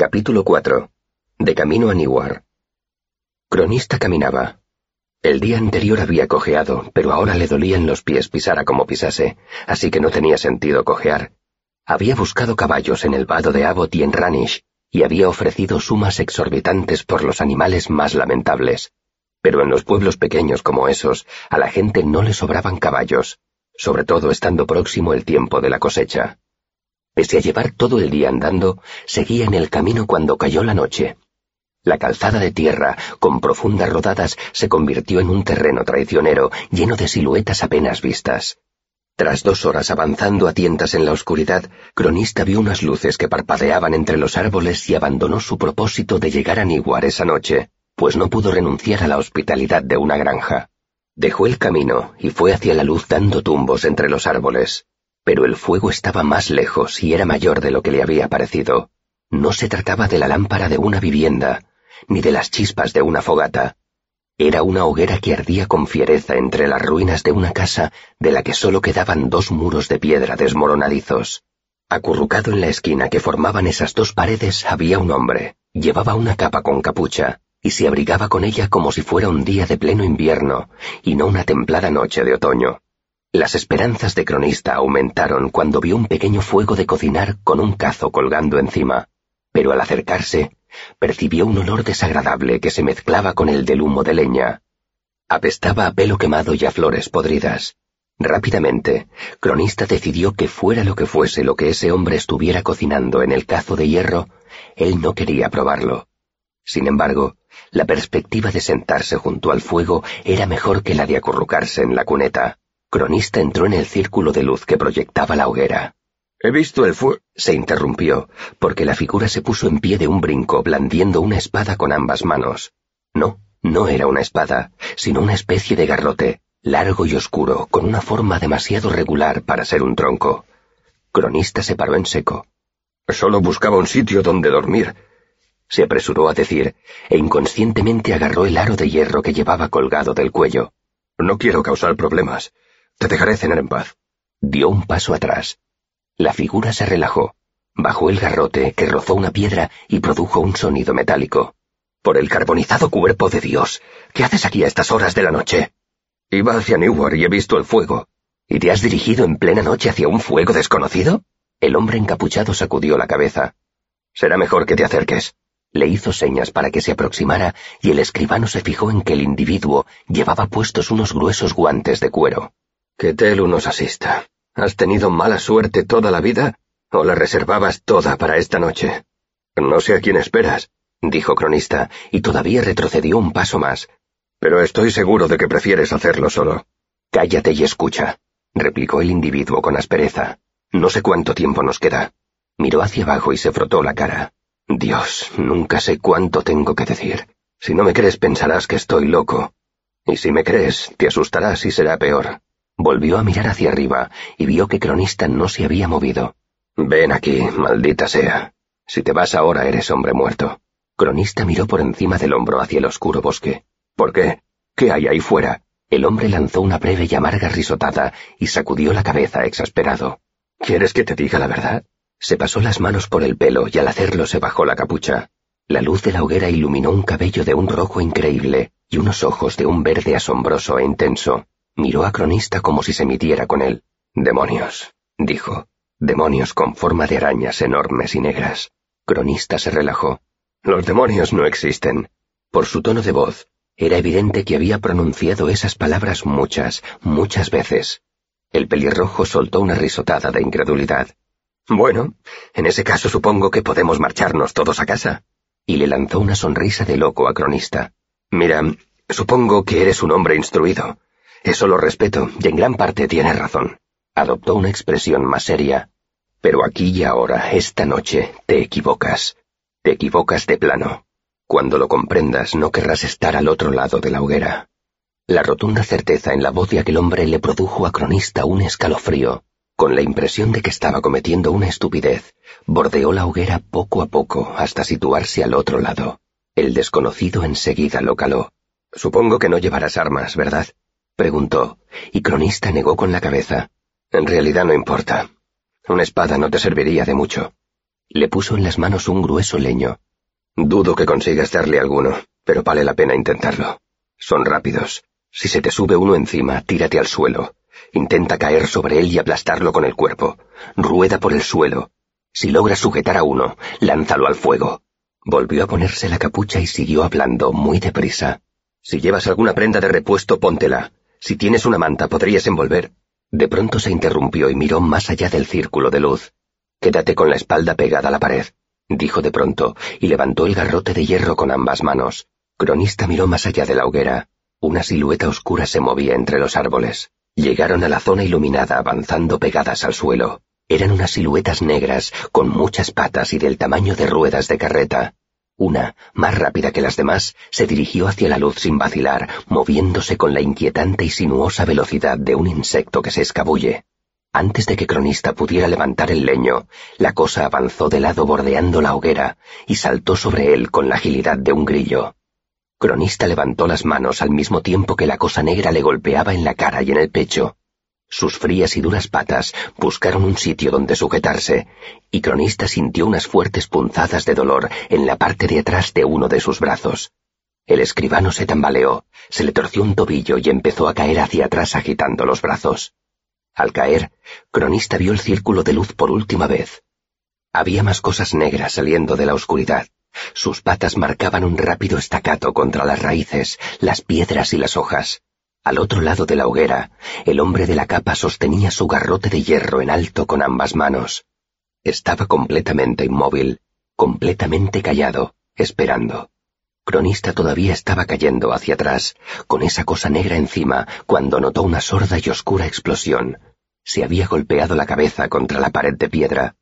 Capítulo 4. De camino a Niwar. Cronista caminaba. El día anterior había cojeado, pero ahora le dolían los pies pisara como pisase, así que no tenía sentido cojear. Había buscado caballos en el vado de Abbot y en Ranish, y había ofrecido sumas exorbitantes por los animales más lamentables. Pero en los pueblos pequeños como esos, a la gente no le sobraban caballos, sobre todo estando próximo el tiempo de la cosecha. Pese a llevar todo el día andando, seguía en el camino cuando cayó la noche. La calzada de tierra, con profundas rodadas, se convirtió en un terreno traicionero, lleno de siluetas apenas vistas. Tras dos horas avanzando a tientas en la oscuridad, Cronista vio unas luces que parpadeaban entre los árboles y abandonó su propósito de llegar a Niguar esa noche, pues no pudo renunciar a la hospitalidad de una granja. Dejó el camino y fue hacia la luz dando tumbos entre los árboles pero el fuego estaba más lejos y era mayor de lo que le había parecido. No se trataba de la lámpara de una vivienda, ni de las chispas de una fogata. Era una hoguera que ardía con fiereza entre las ruinas de una casa de la que solo quedaban dos muros de piedra desmoronadizos. Acurrucado en la esquina que formaban esas dos paredes había un hombre. Llevaba una capa con capucha, y se abrigaba con ella como si fuera un día de pleno invierno, y no una templada noche de otoño. Las esperanzas de cronista aumentaron cuando vio un pequeño fuego de cocinar con un cazo colgando encima, pero al acercarse, percibió un olor desagradable que se mezclaba con el del humo de leña. Apestaba a pelo quemado y a flores podridas. Rápidamente, Cronista decidió que fuera lo que fuese lo que ese hombre estuviera cocinando en el cazo de hierro, él no quería probarlo. Sin embargo, la perspectiva de sentarse junto al fuego era mejor que la de acurrucarse en la cuneta. Cronista entró en el círculo de luz que proyectaba la hoguera. He visto el fuego. Se interrumpió, porque la figura se puso en pie de un brinco, blandiendo una espada con ambas manos. No, no era una espada, sino una especie de garrote, largo y oscuro, con una forma demasiado regular para ser un tronco. Cronista se paró en seco. Solo buscaba un sitio donde dormir. Se apresuró a decir, e inconscientemente agarró el aro de hierro que llevaba colgado del cuello. No quiero causar problemas. Te dejaré cenar en paz. Dio un paso atrás. La figura se relajó. Bajó el garrote, que rozó una piedra y produjo un sonido metálico. Por el carbonizado cuerpo de Dios, ¿qué haces aquí a estas horas de la noche? Iba hacia Newark y he visto el fuego. ¿Y te has dirigido en plena noche hacia un fuego desconocido? El hombre encapuchado sacudió la cabeza. Será mejor que te acerques. Le hizo señas para que se aproximara y el escribano se fijó en que el individuo llevaba puestos unos gruesos guantes de cuero. Que Telu nos asista. ¿Has tenido mala suerte toda la vida o la reservabas toda para esta noche? No sé a quién esperas, dijo Cronista, y todavía retrocedió un paso más. Pero estoy seguro de que prefieres hacerlo solo. Cállate y escucha, replicó el individuo con aspereza. No sé cuánto tiempo nos queda. Miró hacia abajo y se frotó la cara. Dios, nunca sé cuánto tengo que decir. Si no me crees pensarás que estoy loco. Y si me crees, te asustarás y será peor. Volvió a mirar hacia arriba y vio que Cronista no se había movido. Ven aquí, maldita sea. Si te vas ahora eres hombre muerto. Cronista miró por encima del hombro hacia el oscuro bosque. ¿Por qué? ¿Qué hay ahí fuera? El hombre lanzó una breve y amarga risotada y sacudió la cabeza exasperado. ¿Quieres que te diga la verdad? Se pasó las manos por el pelo y al hacerlo se bajó la capucha. La luz de la hoguera iluminó un cabello de un rojo increíble y unos ojos de un verde asombroso e intenso. Miró a Cronista como si se midiera con él. Demonios, dijo. Demonios con forma de arañas enormes y negras. Cronista se relajó. Los demonios no existen. Por su tono de voz, era evidente que había pronunciado esas palabras muchas, muchas veces. El pelirrojo soltó una risotada de incredulidad. Bueno, en ese caso supongo que podemos marcharnos todos a casa. Y le lanzó una sonrisa de loco a Cronista. Mira, supongo que eres un hombre instruido. Eso lo respeto, y en gran parte tienes razón. Adoptó una expresión más seria. Pero aquí y ahora, esta noche, te equivocas. Te equivocas de plano. Cuando lo comprendas, no querrás estar al otro lado de la hoguera. La rotunda certeza en la voz de aquel hombre le produjo a Cronista un escalofrío. Con la impresión de que estaba cometiendo una estupidez, bordeó la hoguera poco a poco hasta situarse al otro lado. El desconocido enseguida lo caló. Supongo que no llevarás armas, ¿verdad? Preguntó, y Cronista negó con la cabeza. En realidad no importa. Una espada no te serviría de mucho. Le puso en las manos un grueso leño. Dudo que consigas darle alguno, pero vale la pena intentarlo. Son rápidos. Si se te sube uno encima, tírate al suelo. Intenta caer sobre él y aplastarlo con el cuerpo. Rueda por el suelo. Si logras sujetar a uno, lánzalo al fuego. Volvió a ponerse la capucha y siguió hablando muy deprisa. Si llevas alguna prenda de repuesto, póntela. Si tienes una manta, podrías envolver. De pronto se interrumpió y miró más allá del círculo de luz. Quédate con la espalda pegada a la pared, dijo de pronto, y levantó el garrote de hierro con ambas manos. Cronista miró más allá de la hoguera. Una silueta oscura se movía entre los árboles. Llegaron a la zona iluminada avanzando pegadas al suelo. Eran unas siluetas negras, con muchas patas y del tamaño de ruedas de carreta. Una, más rápida que las demás, se dirigió hacia la luz sin vacilar, moviéndose con la inquietante y sinuosa velocidad de un insecto que se escabulle. Antes de que Cronista pudiera levantar el leño, la cosa avanzó de lado bordeando la hoguera y saltó sobre él con la agilidad de un grillo. Cronista levantó las manos al mismo tiempo que la cosa negra le golpeaba en la cara y en el pecho. Sus frías y duras patas buscaron un sitio donde sujetarse, y Cronista sintió unas fuertes punzadas de dolor en la parte de atrás de uno de sus brazos. El escribano se tambaleó, se le torció un tobillo y empezó a caer hacia atrás agitando los brazos. Al caer, Cronista vio el círculo de luz por última vez. Había más cosas negras saliendo de la oscuridad. Sus patas marcaban un rápido estacato contra las raíces, las piedras y las hojas. Al otro lado de la hoguera, el hombre de la capa sostenía su garrote de hierro en alto con ambas manos. Estaba completamente inmóvil, completamente callado, esperando. Cronista todavía estaba cayendo hacia atrás, con esa cosa negra encima, cuando notó una sorda y oscura explosión. Se había golpeado la cabeza contra la pared de piedra.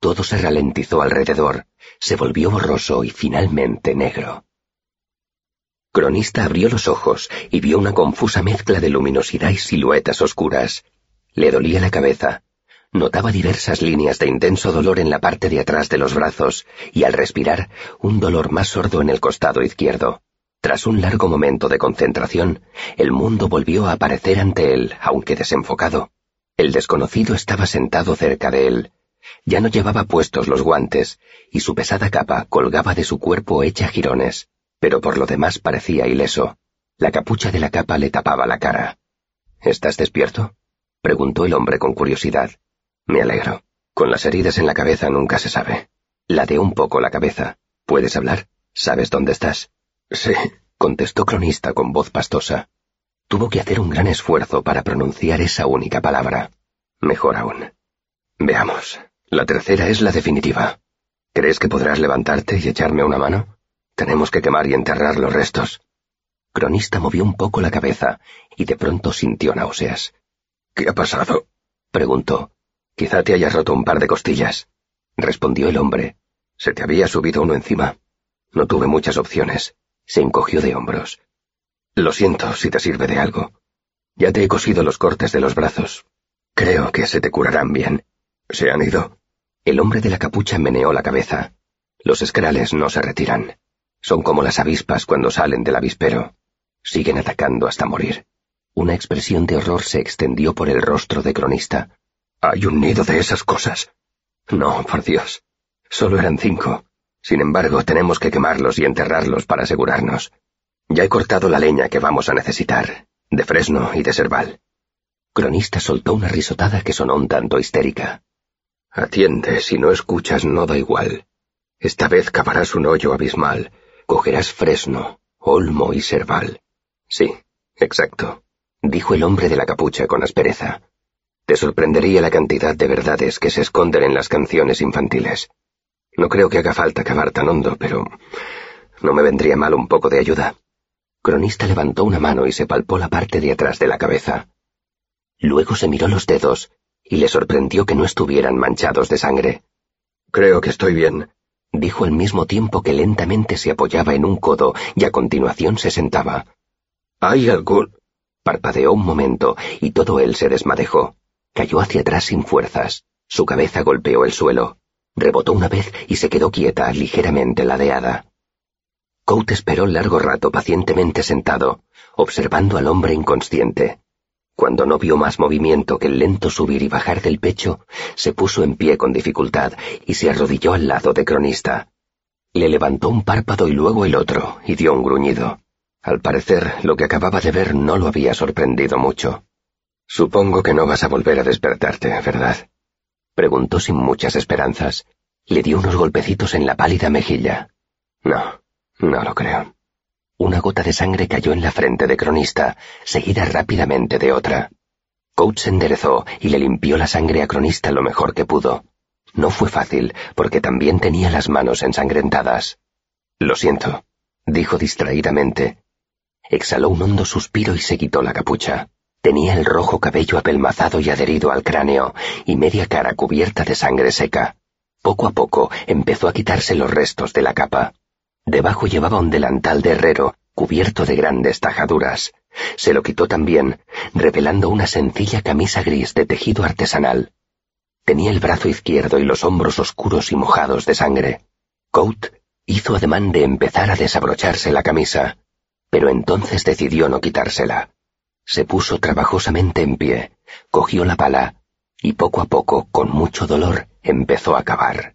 Todo se ralentizó alrededor, se volvió borroso y finalmente negro. Cronista abrió los ojos y vio una confusa mezcla de luminosidad y siluetas oscuras. Le dolía la cabeza. Notaba diversas líneas de intenso dolor en la parte de atrás de los brazos y al respirar un dolor más sordo en el costado izquierdo. Tras un largo momento de concentración, el mundo volvió a aparecer ante él, aunque desenfocado. El desconocido estaba sentado cerca de él, ya no llevaba puestos los guantes, y su pesada capa colgaba de su cuerpo hecha jirones, pero por lo demás parecía ileso. La capucha de la capa le tapaba la cara. ¿Estás despierto? preguntó el hombre con curiosidad. Me alegro. Con las heridas en la cabeza nunca se sabe. Ladeó un poco la cabeza. ¿Puedes hablar? ¿Sabes dónde estás? Sí, contestó Cronista con voz pastosa. Tuvo que hacer un gran esfuerzo para pronunciar esa única palabra. Mejor aún. Veamos. La tercera es la definitiva. ¿Crees que podrás levantarte y echarme una mano? Tenemos que quemar y enterrar los restos. Cronista movió un poco la cabeza y de pronto sintió náuseas. ¿Qué ha pasado? preguntó. Quizá te hayas roto un par de costillas, respondió el hombre. Se te había subido uno encima. No tuve muchas opciones. Se encogió de hombros. Lo siento si te sirve de algo. Ya te he cosido los cortes de los brazos. Creo que se te curarán bien. ¿Se han ido? El hombre de la capucha meneó la cabeza. Los escrales no se retiran. Son como las avispas cuando salen del avispero. Siguen atacando hasta morir. Una expresión de horror se extendió por el rostro de cronista. ¿Hay un nido de esas cosas? No, por Dios. Solo eran cinco. Sin embargo, tenemos que quemarlos y enterrarlos para asegurarnos. Ya he cortado la leña que vamos a necesitar, de fresno y de cerval. Cronista soltó una risotada que sonó un tanto histérica. Atiende, si no escuchas no da igual. Esta vez cavarás un hoyo abismal, cogerás fresno, olmo y serval. Sí, exacto, dijo el hombre de la capucha con aspereza. Te sorprendería la cantidad de verdades que se esconden en las canciones infantiles. No creo que haga falta cavar tan hondo, pero no me vendría mal un poco de ayuda. Cronista levantó una mano y se palpó la parte de atrás de la cabeza. Luego se miró los dedos y le sorprendió que no estuvieran manchados de sangre. Creo que estoy bien, dijo al mismo tiempo que lentamente se apoyaba en un codo y a continuación se sentaba. ¿Hay algún...? Parpadeó un momento y todo él se desmadejó. Cayó hacia atrás sin fuerzas. Su cabeza golpeó el suelo. Rebotó una vez y se quedó quieta, ligeramente ladeada. Cout esperó largo rato pacientemente sentado, observando al hombre inconsciente. Cuando no vio más movimiento que el lento subir y bajar del pecho, se puso en pie con dificultad y se arrodilló al lado de Cronista. Le levantó un párpado y luego el otro, y dio un gruñido. Al parecer, lo que acababa de ver no lo había sorprendido mucho. Supongo que no vas a volver a despertarte, ¿verdad? Preguntó sin muchas esperanzas. Le dio unos golpecitos en la pálida mejilla. No, no lo creo. Una gota de sangre cayó en la frente de Cronista, seguida rápidamente de otra. Coates se enderezó y le limpió la sangre a Cronista lo mejor que pudo. No fue fácil, porque también tenía las manos ensangrentadas. Lo siento, dijo distraídamente. Exhaló un hondo suspiro y se quitó la capucha. Tenía el rojo cabello apelmazado y adherido al cráneo, y media cara cubierta de sangre seca. Poco a poco empezó a quitarse los restos de la capa. Debajo llevaba un delantal de herrero, cubierto de grandes tajaduras. Se lo quitó también, revelando una sencilla camisa gris de tejido artesanal. Tenía el brazo izquierdo y los hombros oscuros y mojados de sangre. Coat hizo ademán de empezar a desabrocharse la camisa, pero entonces decidió no quitársela. Se puso trabajosamente en pie, cogió la pala y poco a poco, con mucho dolor, empezó a cavar.